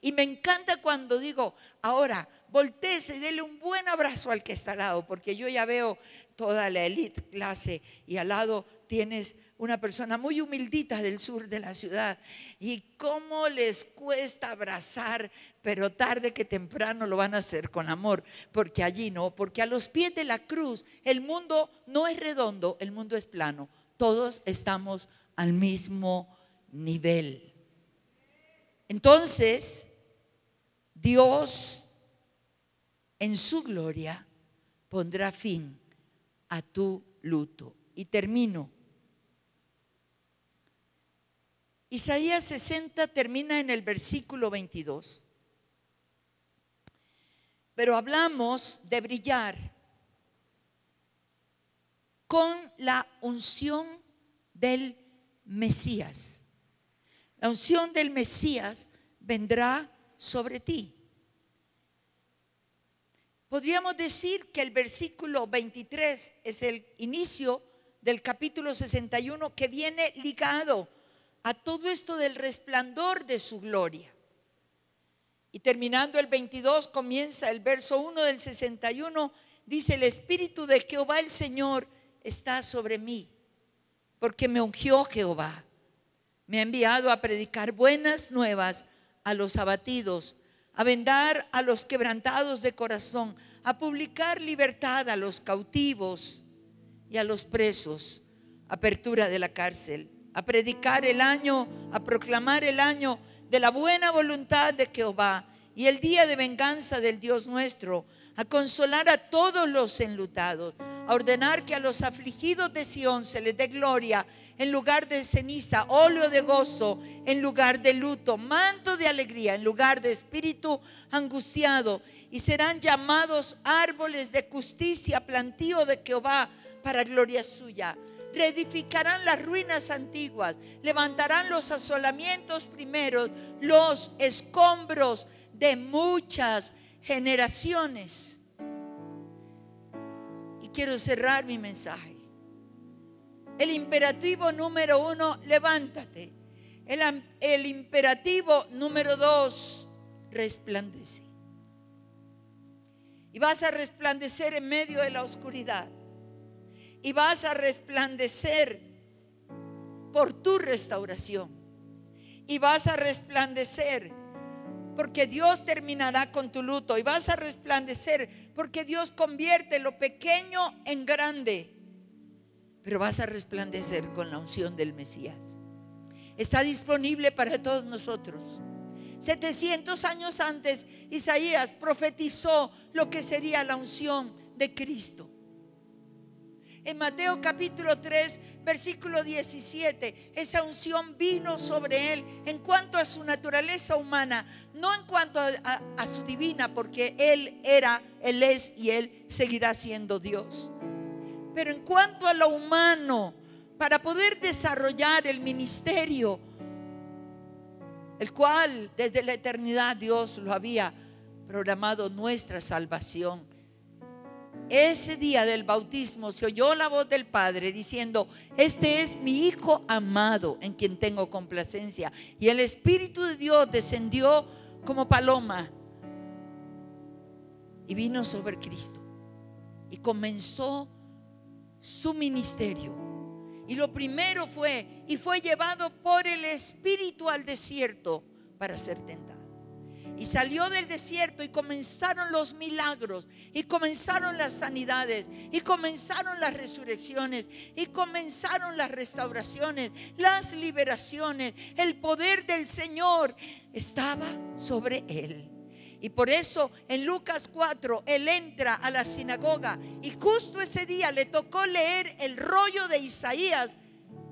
Y me encanta cuando digo, ahora, volteese y dele un buen abrazo al que está al lado, porque yo ya veo toda la elite clase y al lado tienes una persona muy humildita del sur de la ciudad. Y cómo les cuesta abrazar, pero tarde que temprano lo van a hacer con amor, porque allí no, porque a los pies de la cruz el mundo no es redondo, el mundo es plano. Todos estamos al mismo nivel. Entonces, Dios en su gloria pondrá fin a tu luto. Y termino. Isaías 60 termina en el versículo 22. Pero hablamos de brillar con la unción del Mesías. La unción del Mesías vendrá sobre ti. Podríamos decir que el versículo 23 es el inicio del capítulo 61 que viene ligado a todo esto del resplandor de su gloria. Y terminando el 22 comienza el verso 1 del 61, dice, el Espíritu de Jehová el Señor está sobre mí porque me ungió Jehová. Me ha enviado a predicar buenas nuevas a los abatidos, a vendar a los quebrantados de corazón, a publicar libertad a los cautivos y a los presos, apertura de la cárcel, a predicar el año, a proclamar el año de la buena voluntad de Jehová y el día de venganza del Dios nuestro, a consolar a todos los enlutados, a ordenar que a los afligidos de Sión se les dé gloria en lugar de ceniza, óleo de gozo en lugar de luto, manto de alegría en lugar de espíritu angustiado, y serán llamados árboles de justicia, plantío de Jehová para gloria suya. Reedificarán las ruinas antiguas, levantarán los asolamientos primeros, los escombros de muchas generaciones. Y quiero cerrar mi mensaje el imperativo número uno, levántate. El, el imperativo número dos, resplandece. Y vas a resplandecer en medio de la oscuridad. Y vas a resplandecer por tu restauración. Y vas a resplandecer porque Dios terminará con tu luto. Y vas a resplandecer porque Dios convierte lo pequeño en grande pero vas a resplandecer con la unción del Mesías. Está disponible para todos nosotros. 700 años antes, Isaías profetizó lo que sería la unción de Cristo. En Mateo capítulo 3, versículo 17, esa unción vino sobre él en cuanto a su naturaleza humana, no en cuanto a, a su divina, porque él era, él es y él seguirá siendo Dios. Pero en cuanto a lo humano, para poder desarrollar el ministerio, el cual desde la eternidad Dios lo había programado nuestra salvación. Ese día del bautismo se oyó la voz del Padre diciendo, este es mi Hijo amado en quien tengo complacencia. Y el Espíritu de Dios descendió como paloma y vino sobre Cristo. Y comenzó su ministerio. Y lo primero fue, y fue llevado por el Espíritu al desierto para ser tentado. Y salió del desierto y comenzaron los milagros, y comenzaron las sanidades, y comenzaron las resurrecciones, y comenzaron las restauraciones, las liberaciones. El poder del Señor estaba sobre él. Y por eso en Lucas 4, él entra a la sinagoga y justo ese día le tocó leer el rollo de Isaías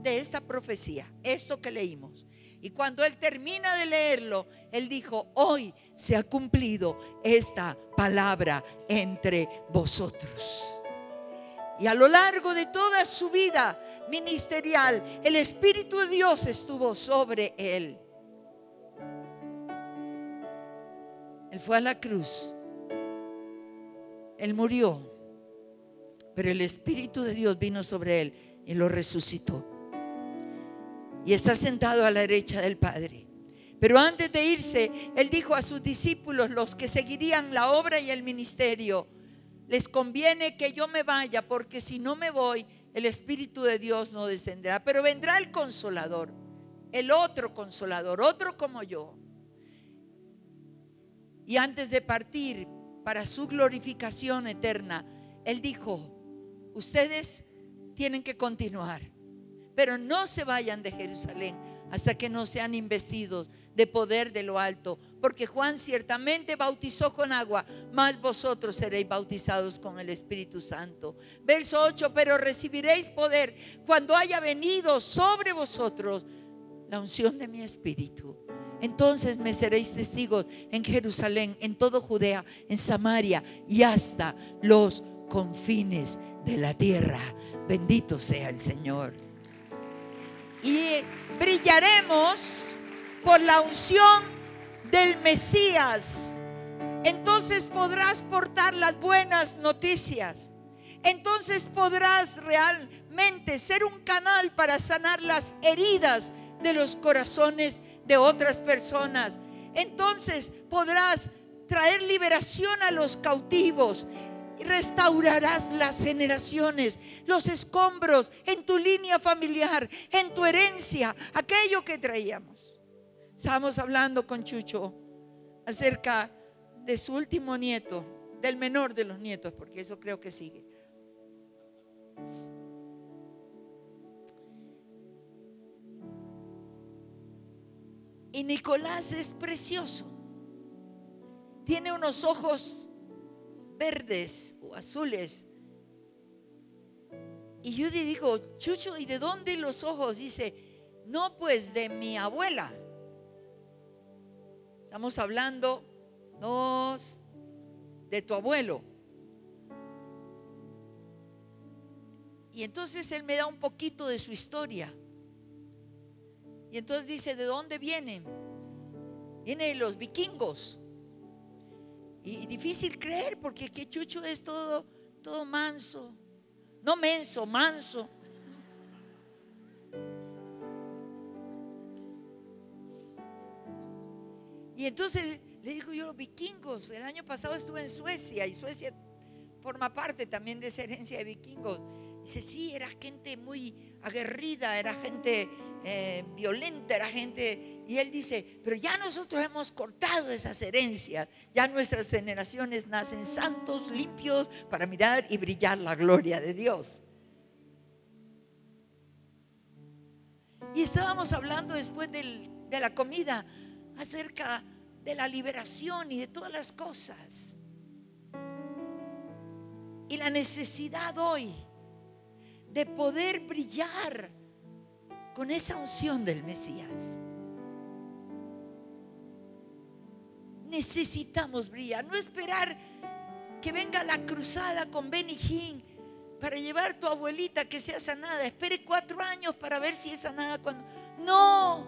de esta profecía, esto que leímos. Y cuando él termina de leerlo, él dijo, hoy se ha cumplido esta palabra entre vosotros. Y a lo largo de toda su vida ministerial, el Espíritu de Dios estuvo sobre él. Él fue a la cruz. Él murió. Pero el Espíritu de Dios vino sobre él y lo resucitó. Y está sentado a la derecha del Padre. Pero antes de irse, él dijo a sus discípulos, los que seguirían la obra y el ministerio, les conviene que yo me vaya, porque si no me voy, el Espíritu de Dios no descenderá. Pero vendrá el consolador, el otro consolador, otro como yo y antes de partir para su glorificación eterna, Él dijo, ustedes tienen que continuar, pero no se vayan de Jerusalén hasta que no sean investidos de poder de lo alto, porque Juan ciertamente bautizó con agua, mas vosotros seréis bautizados con el Espíritu Santo. Verso 8, pero recibiréis poder cuando haya venido sobre vosotros la unción de mi Espíritu entonces me seréis testigos en Jerusalén, en todo Judea, en Samaria y hasta los confines de la tierra. Bendito sea el Señor. Y brillaremos por la unción del Mesías. Entonces podrás portar las buenas noticias. Entonces podrás realmente ser un canal para sanar las heridas de los corazones de otras personas. Entonces podrás traer liberación a los cautivos. Restaurarás las generaciones, los escombros en tu línea familiar, en tu herencia, aquello que traíamos. Estábamos hablando con Chucho acerca de su último nieto, del menor de los nietos, porque eso creo que sigue. Y Nicolás es precioso. Tiene unos ojos verdes o azules Y yo le digo, Chucho, ¿y de dónde los ojos? Dice, no, pues de mi abuela. Estamos hablando, no, de tu abuelo. Y entonces él me da un poquito de su historia. Y entonces dice, ¿de dónde vienen? Viene de los vikingos. Y difícil creer porque que Chucho es todo, todo manso. No menso, manso. Y entonces le digo yo, vikingos, el año pasado estuve en Suecia y Suecia forma parte también de esa herencia de vikingos. Dice, sí, era gente muy aguerrida, era gente eh, violenta, era gente... Y él dice, pero ya nosotros hemos cortado esas herencias, ya nuestras generaciones nacen santos, limpios, para mirar y brillar la gloria de Dios. Y estábamos hablando después de la comida acerca de la liberación y de todas las cosas. Y la necesidad hoy de poder brillar con esa unción del Mesías. Necesitamos brillar, no esperar que venga la cruzada con Benny para llevar a tu abuelita que sea sanada. Espere cuatro años para ver si es sanada cuando... No,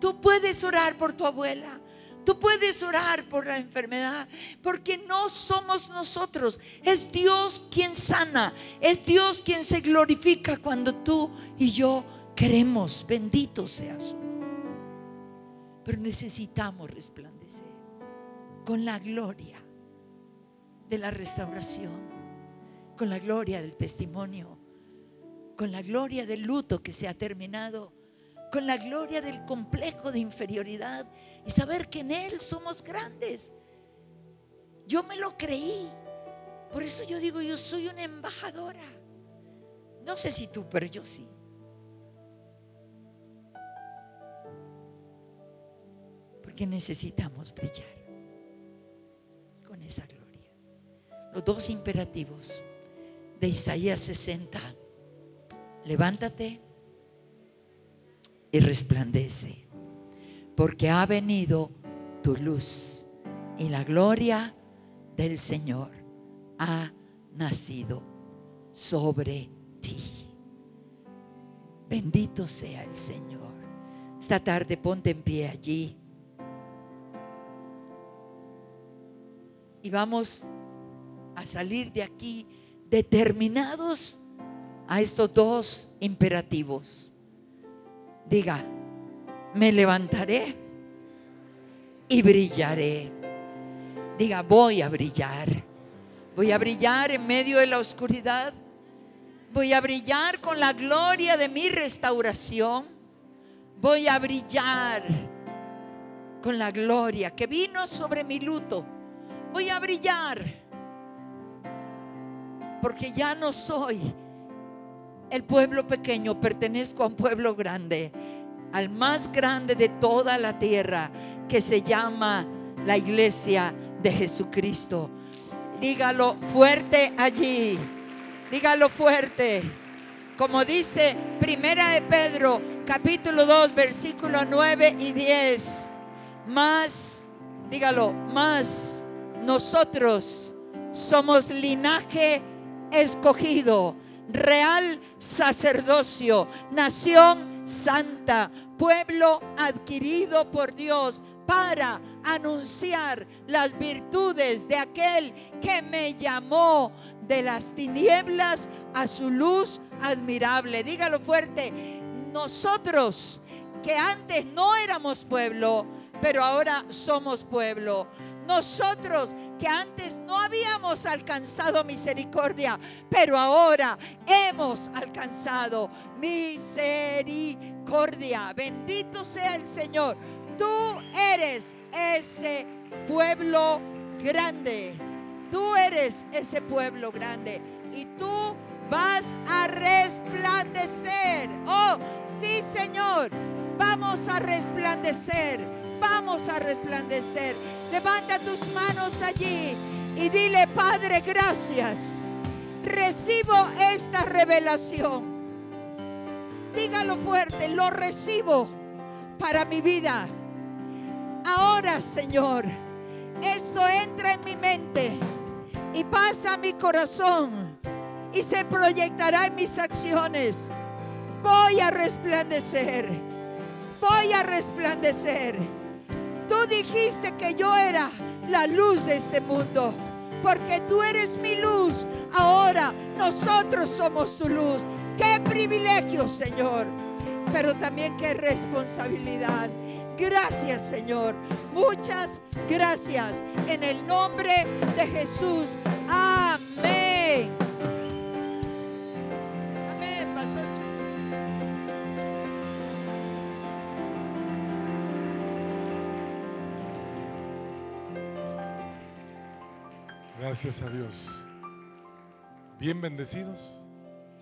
tú puedes orar por tu abuela. Tú puedes orar por la enfermedad, porque no somos nosotros, es Dios quien sana, es Dios quien se glorifica cuando tú y yo queremos, bendito seas. Pero necesitamos resplandecer con la gloria de la restauración, con la gloria del testimonio, con la gloria del luto que se ha terminado con la gloria del complejo de inferioridad y saber que en Él somos grandes. Yo me lo creí. Por eso yo digo, yo soy una embajadora. No sé si tú, pero yo sí. Porque necesitamos brillar con esa gloria. Los dos imperativos de Isaías 60. Levántate y resplandece, porque ha venido tu luz y la gloria del Señor ha nacido sobre ti. Bendito sea el Señor. Esta tarde ponte en pie allí. Y vamos a salir de aquí determinados a estos dos imperativos. Diga, me levantaré y brillaré. Diga, voy a brillar. Voy a brillar en medio de la oscuridad. Voy a brillar con la gloria de mi restauración. Voy a brillar con la gloria que vino sobre mi luto. Voy a brillar porque ya no soy el pueblo pequeño, pertenezco a un pueblo grande, al más grande de toda la tierra, que se llama la iglesia de Jesucristo. Dígalo fuerte allí, dígalo fuerte. Como dice Primera de Pedro, capítulo 2, versículo 9 y 10. Más, dígalo, más nosotros somos linaje escogido real sacerdocio, nación santa, pueblo adquirido por Dios para anunciar las virtudes de aquel que me llamó de las tinieblas a su luz admirable. Dígalo fuerte, nosotros que antes no éramos pueblo, pero ahora somos pueblo. Nosotros que antes no habíamos alcanzado misericordia, pero ahora hemos alcanzado misericordia. Bendito sea el Señor. Tú eres ese pueblo grande. Tú eres ese pueblo grande. Y tú vas a resplandecer. Oh, sí, Señor. Vamos a resplandecer vamos a resplandecer. Levanta tus manos allí y dile, Padre, gracias. recibo esta revelación. Dígalo fuerte, lo recibo para mi vida. Ahora, Señor, esto entra en mi mente y pasa a mi corazón y se proyectará en mis acciones. Voy a resplandecer. Voy a resplandecer. Tú dijiste que yo era la luz de este mundo. Porque tú eres mi luz. Ahora nosotros somos tu luz. Qué privilegio, Señor. Pero también qué responsabilidad. Gracias, Señor. Muchas gracias. En el nombre de Jesús. Amén. Gracias a Dios. Bien bendecidos.